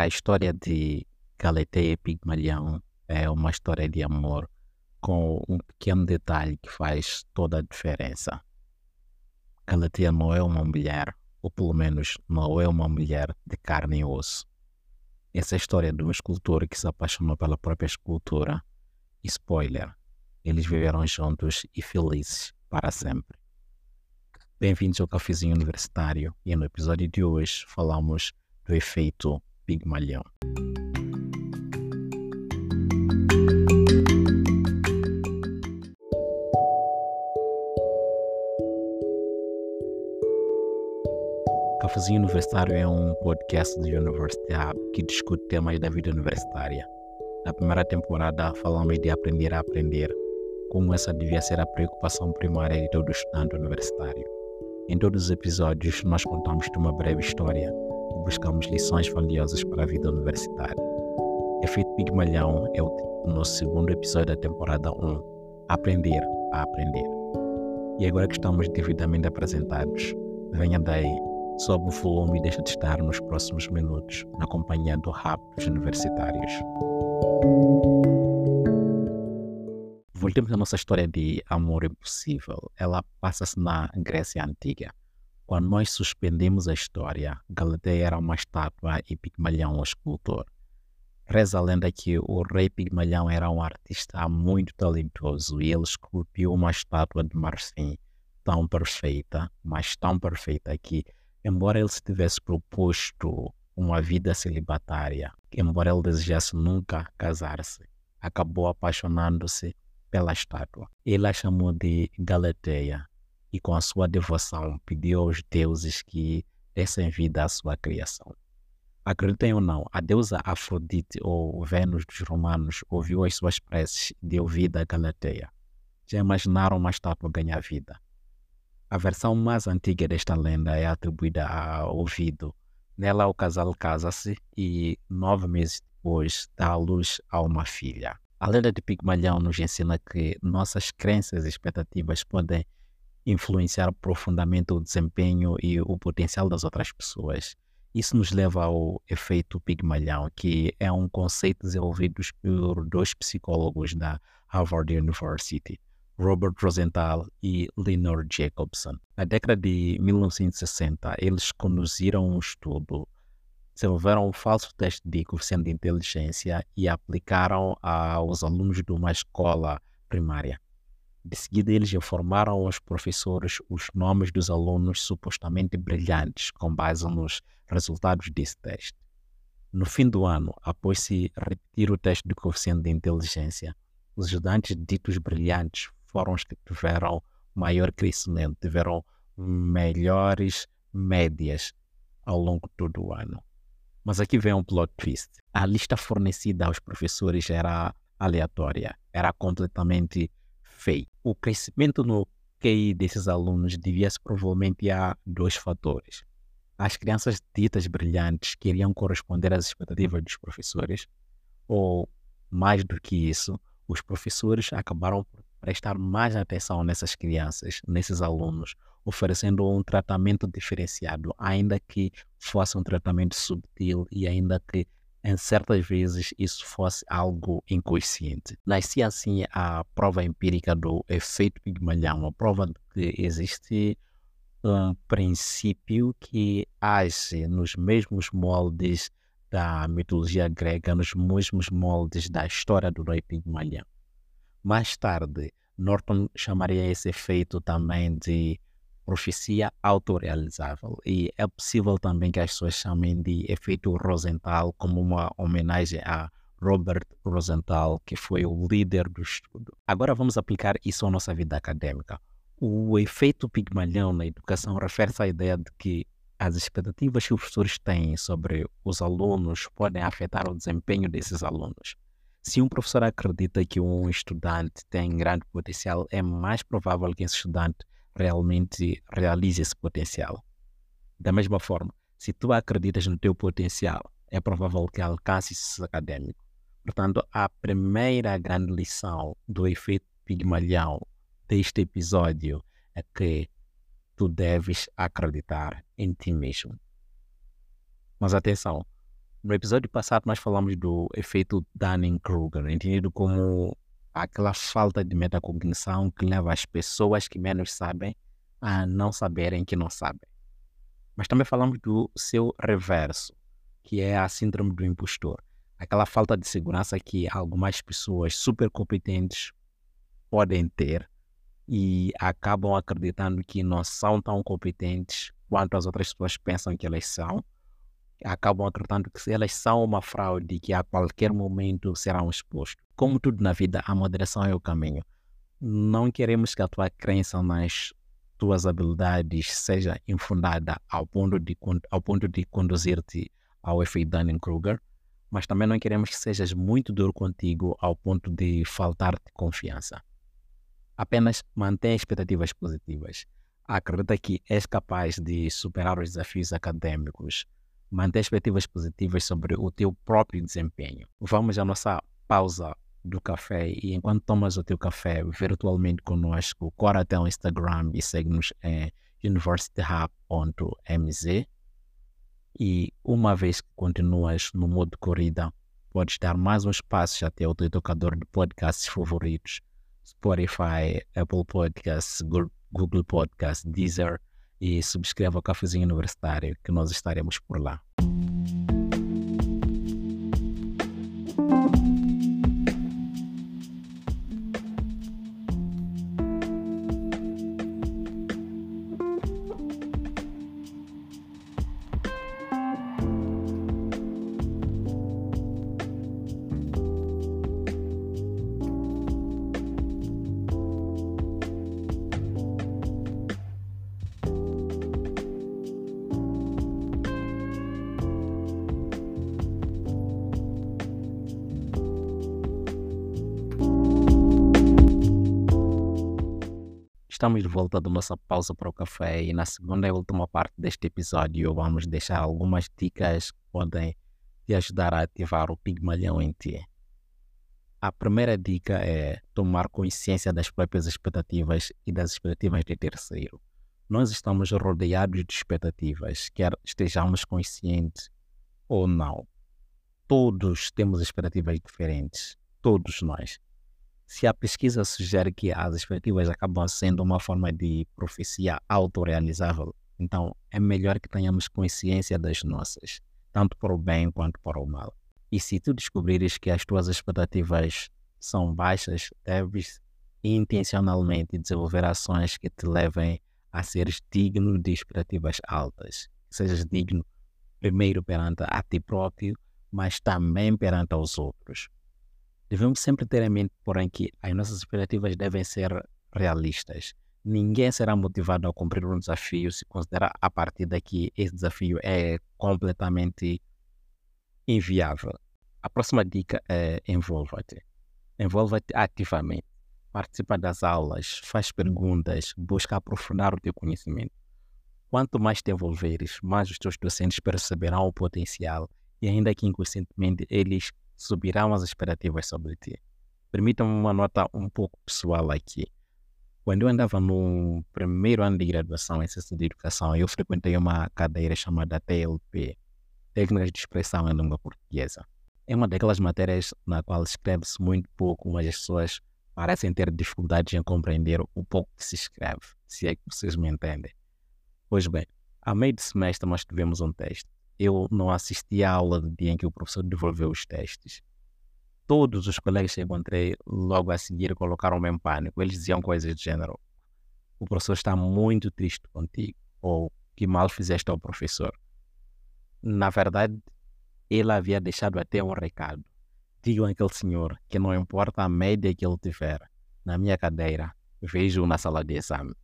A história de Galeteia e Pigmalhão é uma história de amor com um pequeno detalhe que faz toda a diferença. Galateia não é uma mulher, ou pelo menos não é uma mulher de carne e osso. Essa é a história de um escultor que se apaixonou pela própria escultura. E spoiler, eles viveram juntos e felizes para sempre. Bem-vindos ao Cafezinho Universitário e no episódio de hoje falamos do efeito Pigmalhão. Cafezinho Universitário é um podcast do University Hub que discute temas da vida universitária. Na primeira temporada falamos de aprender a aprender, como essa devia ser a preocupação primária de todo estudante universitário. Em todos os episódios, nós contamos de uma breve história e buscamos lições valiosas para a vida universitária. Efeito Pigmalhão é o título do nosso segundo episódio da temporada 1, Aprender a Aprender. E agora que estamos devidamente apresentados, venha daí sobe o volume e deixa de estar nos próximos minutos na companhia do rap dos universitários. Voltemos à nossa história de amor impossível. Ela passa-se na Grécia Antiga. Quando nós suspendemos a história, Galateia era uma estátua e Pigmalhão um escultor. Reza a lenda que o rei Pigmalhão era um artista muito talentoso e ele esculpiu uma estátua de marfim tão perfeita, mas tão perfeita que embora ele se tivesse proposto uma vida celibatária, embora ele desejasse nunca casar-se, acabou apaixonando-se pela estátua. Ele a chamou de Galateia e com a sua devoção pediu aos deuses que dessem vida à sua criação. Acreditem ou não, a deusa Afrodite ou Vênus dos romanos ouviu as suas preces e deu vida a Galateia. Já imaginaram uma estátua ganhar vida? A versão mais antiga desta lenda é atribuída a Ovido. Nela, o casal casa-se e, nove meses depois, dá à luz a uma filha. A lenda de Pigmalhão nos ensina que nossas crenças e expectativas podem influenciar profundamente o desempenho e o potencial das outras pessoas. Isso nos leva ao efeito Pigmalhão, que é um conceito desenvolvido por dois psicólogos da Harvard University. Robert Rosenthal e Leonard Jacobson. Na década de 1960, eles conduziram um estudo, desenvolveram um falso teste de coeficiente de inteligência e aplicaram aos alunos de uma escola primária. De seguida, eles informaram os professores os nomes dos alunos supostamente brilhantes com base nos resultados desse teste. No fim do ano, após se repetir o teste de coeficiente de inteligência, os estudantes ditos brilhantes foram os que tiveram maior crescimento, tiveram melhores médias ao longo de todo o ano. Mas aqui vem um plot twist. A lista fornecida aos professores era aleatória, era completamente fake. O crescimento no QI desses alunos devia-se provavelmente a dois fatores. As crianças ditas brilhantes queriam corresponder às expectativas dos professores, ou, mais do que isso, os professores acabaram por prestar mais atenção nessas crianças, nesses alunos, oferecendo um tratamento diferenciado, ainda que fosse um tratamento subtil e ainda que em certas vezes isso fosse algo inconsciente. Nascia assim a prova empírica do efeito Pigmalhão, a prova de que existe um princípio que age nos mesmos moldes da mitologia grega, nos mesmos moldes da história do rei Pigmalhão. Mais tarde, Norton chamaria esse efeito também de profecia autorrealizável. E é possível também que as pessoas chamem de efeito Rosenthal como uma homenagem a Robert Rosenthal, que foi o líder do estudo. Agora vamos aplicar isso à nossa vida acadêmica. O efeito Pigmalhão na educação refere-se à ideia de que as expectativas que os professores têm sobre os alunos podem afetar o desempenho desses alunos. Se um professor acredita que um estudante tem grande potencial, é mais provável que esse estudante realmente realize esse potencial. Da mesma forma, se tu acreditas no teu potencial, é provável que alcance esse acadêmico. Portanto, a primeira grande lição do efeito Pigmalhão deste episódio é que tu deves acreditar em ti mesmo. Mas atenção, No episódio passado, nós falamos do efeito Dunning-Kruger, entendido como aquela falta de metacognição que leva as pessoas que menos sabem a não saberem que não sabem. Mas também falamos do seu reverso, que é a síndrome do impostor. Aquela falta de segurança que algumas pessoas super competentes podem ter e acabam acreditando que não são tão competentes quanto as outras pessoas pensam que elas são acabam acreditando que elas são uma fraude que a qualquer momento serão expostos. Como tudo na vida, a moderação é o caminho. Não queremos que a tua crença nas tuas habilidades seja infundada ao ponto de, ao ponto de conduzir-te ao efeito Dunning-Kruger, mas também não queremos que sejas muito duro contigo ao ponto de faltar-te confiança. Apenas mantenha expectativas positivas. Acredita que és capaz de superar os desafios acadêmicos, manter expectativas positivas sobre o teu próprio desempenho. Vamos à nossa pausa do café e enquanto tomas o teu café virtualmente conosco, corre até o Instagram e segue-nos em universityhub.mz e uma vez que continuas no modo corrida, podes dar mais uns passos até o teu tocador de podcasts favoritos, Spotify, Apple Podcasts, Google Podcasts, Deezer, e subscreva o Cafezinho Universitário, que nós estaremos por lá. Estamos de volta da nossa pausa para o café e na segunda e última parte deste episódio vamos deixar algumas dicas que podem te ajudar a ativar o pigmalhão em ti. A primeira dica é tomar consciência das próprias expectativas e das expectativas de terceiro. Nós estamos rodeados de expectativas, quer estejamos conscientes ou não. Todos temos expectativas diferentes, todos nós se a pesquisa sugere que as expectativas acabam sendo uma forma de profecia autorrealizável, então é melhor que tenhamos consciência das nossas, tanto para o bem quanto para o mal. E se tu descobrires que as tuas expectativas são baixas, deves intencionalmente desenvolver ações que te levem a seres digno de expectativas altas. Sejas digno primeiro perante a ti próprio, mas também perante os outros. Devemos sempre ter em mente, porém, que as nossas expectativas devem ser realistas. Ninguém será motivado a cumprir um desafio se considerar a partir daqui esse desafio é completamente inviável. A próxima dica é envolva-te. Envolva-te ativamente. Participa das aulas, faz perguntas, busca aprofundar o teu conhecimento. Quanto mais te envolveres, mais os teus docentes perceberão o potencial e ainda que inconscientemente eles subirão as expectativas sobre ti. Permitam-me uma nota um pouco pessoal aqui. Quando eu andava no primeiro ano de graduação em ciência de educação, eu frequentei uma cadeira chamada TLP, Técnicas de Expressão em Língua Portuguesa. É uma daquelas matérias na qual escreve-se muito pouco, mas as pessoas parecem ter dificuldades em compreender o pouco que se escreve, se é que vocês me entendem. Pois bem, a meio de semestre nós tivemos um teste eu não assisti à aula do dia em que o professor devolveu os testes. Todos os colegas que encontrei logo a seguir colocaram-me em pânico. Eles diziam coisas do gênero: o professor está muito triste contigo, ou que mal fizeste ao professor. Na verdade, ele havia deixado até um recado. Digam àquele senhor que não importa a média que ele tiver na minha cadeira, vejo-o na sala de exame.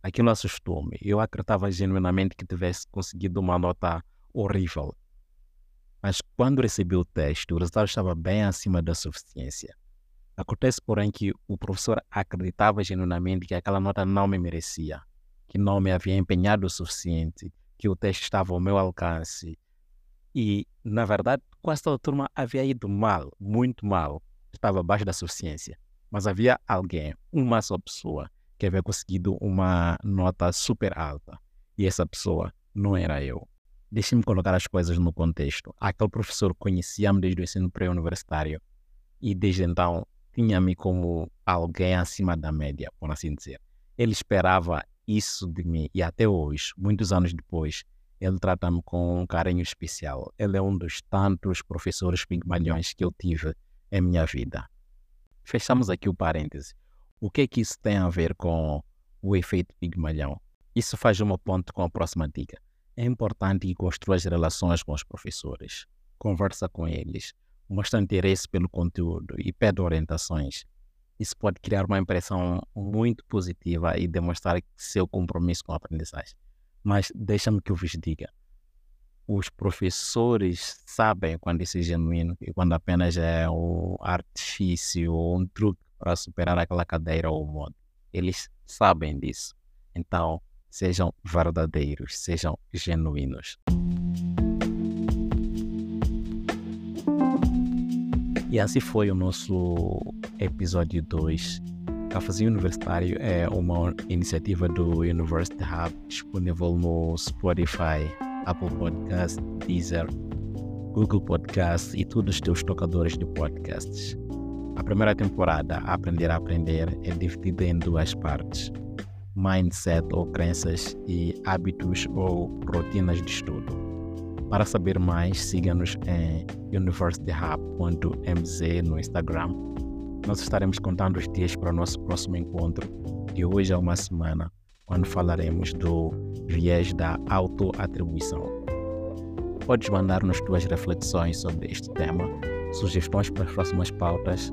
Aquilo assustou-me. Eu acreditava genuinamente que tivesse conseguido uma nota horrível. Mas quando recebi o teste, o resultado estava bem acima da suficiência. Acontece, porém, que o professor acreditava genuinamente que aquela nota não me merecia, que não me havia empenhado o suficiente, que o teste estava ao meu alcance. E, na verdade, quase toda a turma havia ido mal, muito mal, estava abaixo da suficiência. Mas havia alguém, uma só pessoa, que havia conseguido uma nota super alta. E essa pessoa não era eu. Deixe-me colocar as coisas no contexto. Aquele professor conhecia-me desde o ensino pré-universitário e desde então tinha-me como alguém acima da média, por assim dizer. Ele esperava isso de mim e até hoje, muitos anos depois, ele trata-me com um carinho especial. Ele é um dos tantos professores pigmalhões que eu tive em minha vida. Fechamos aqui o parêntese. O que é que isso tem a ver com o efeito pigmalhão? Isso faz uma ponte com a próxima dica. É importante que construa as relações com os professores. Conversa com eles, mostra interesse pelo conteúdo e pede orientações. Isso pode criar uma impressão muito positiva e demonstrar seu compromisso com a aprendizagem. Mas deixa-me que eu vos diga: os professores sabem quando isso é genuíno e quando apenas é um artifício ou um truque para superar aquela cadeira ou modo. Eles sabem disso. Então, sejam verdadeiros, sejam genuínos. E assim foi o nosso episódio 2 Cafezinho Universitário é uma iniciativa do University Hub disponível no Spotify, Apple Podcasts, Deezer, Google Podcasts e todos os teus tocadores de podcasts. A primeira temporada, Aprender a Aprender, é dividida em duas partes: mindset ou crenças e hábitos ou rotinas de estudo. Para saber mais, siga-nos em universityhub.mz no Instagram nós estaremos contando os dias para o nosso próximo encontro, de hoje a uma semana, quando falaremos do viés da autoatribuição. Podes mandar-nos tuas reflexões sobre este tema, sugestões para as próximas pautas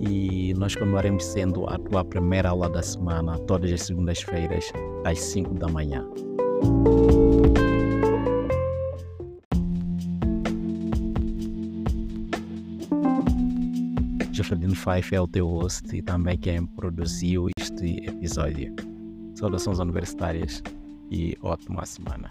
e nós continuaremos sendo a tua primeira aula da semana, todas as segundas-feiras, às 5 da manhã. Jefferson Fife é o teu host e também quem produziu este episódio. Saudações universitárias e ótima semana.